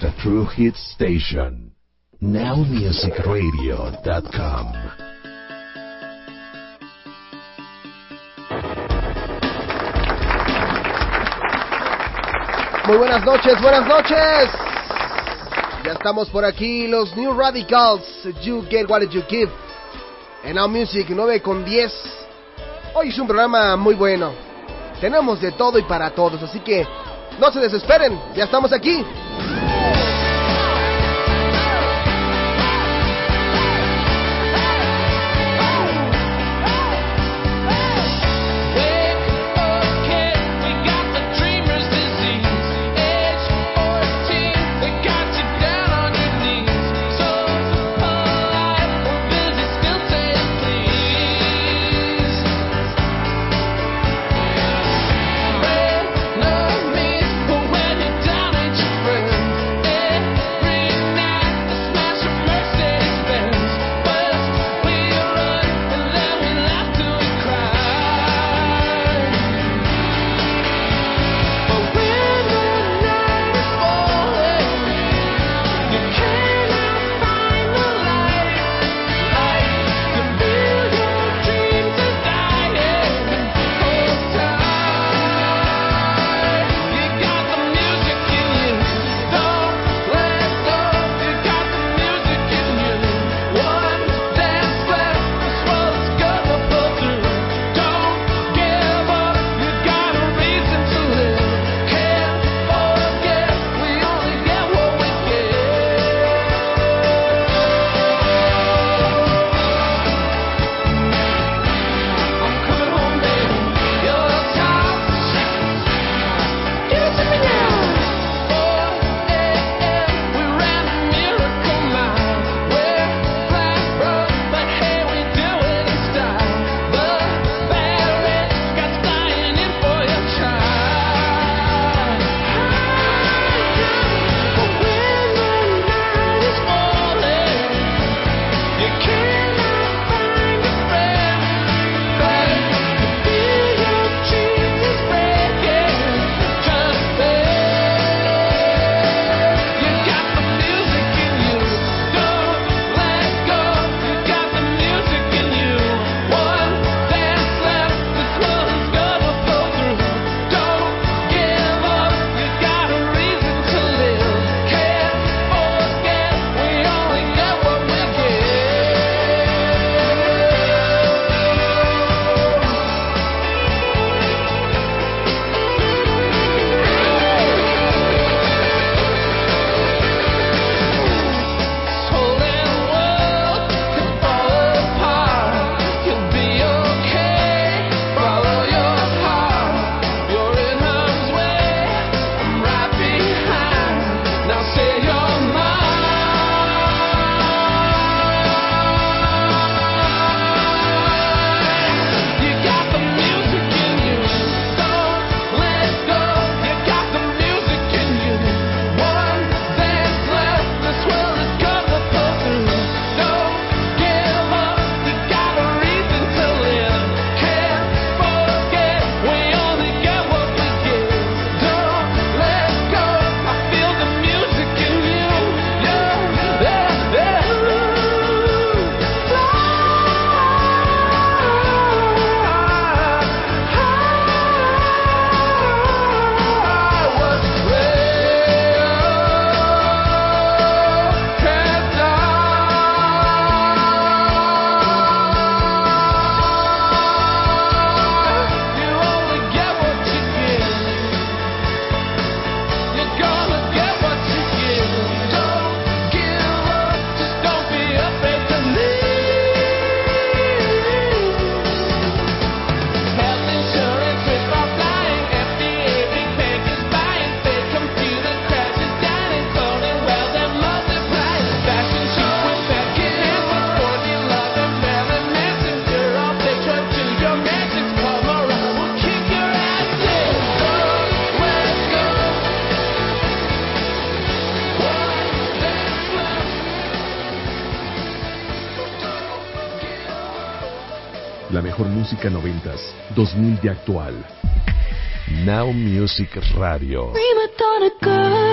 The True Hit Station. NowMusicRadio.com. Muy buenas noches, buenas noches. Ya estamos por aquí, los New Radicals. You get what you give. En Now Music 9 con 10. Hoy es un programa muy bueno. Tenemos de todo y para todos, así que no se desesperen, ya estamos aquí. La mejor música noventas, 2000 de actual. Now Music Radio. Prima donna girl,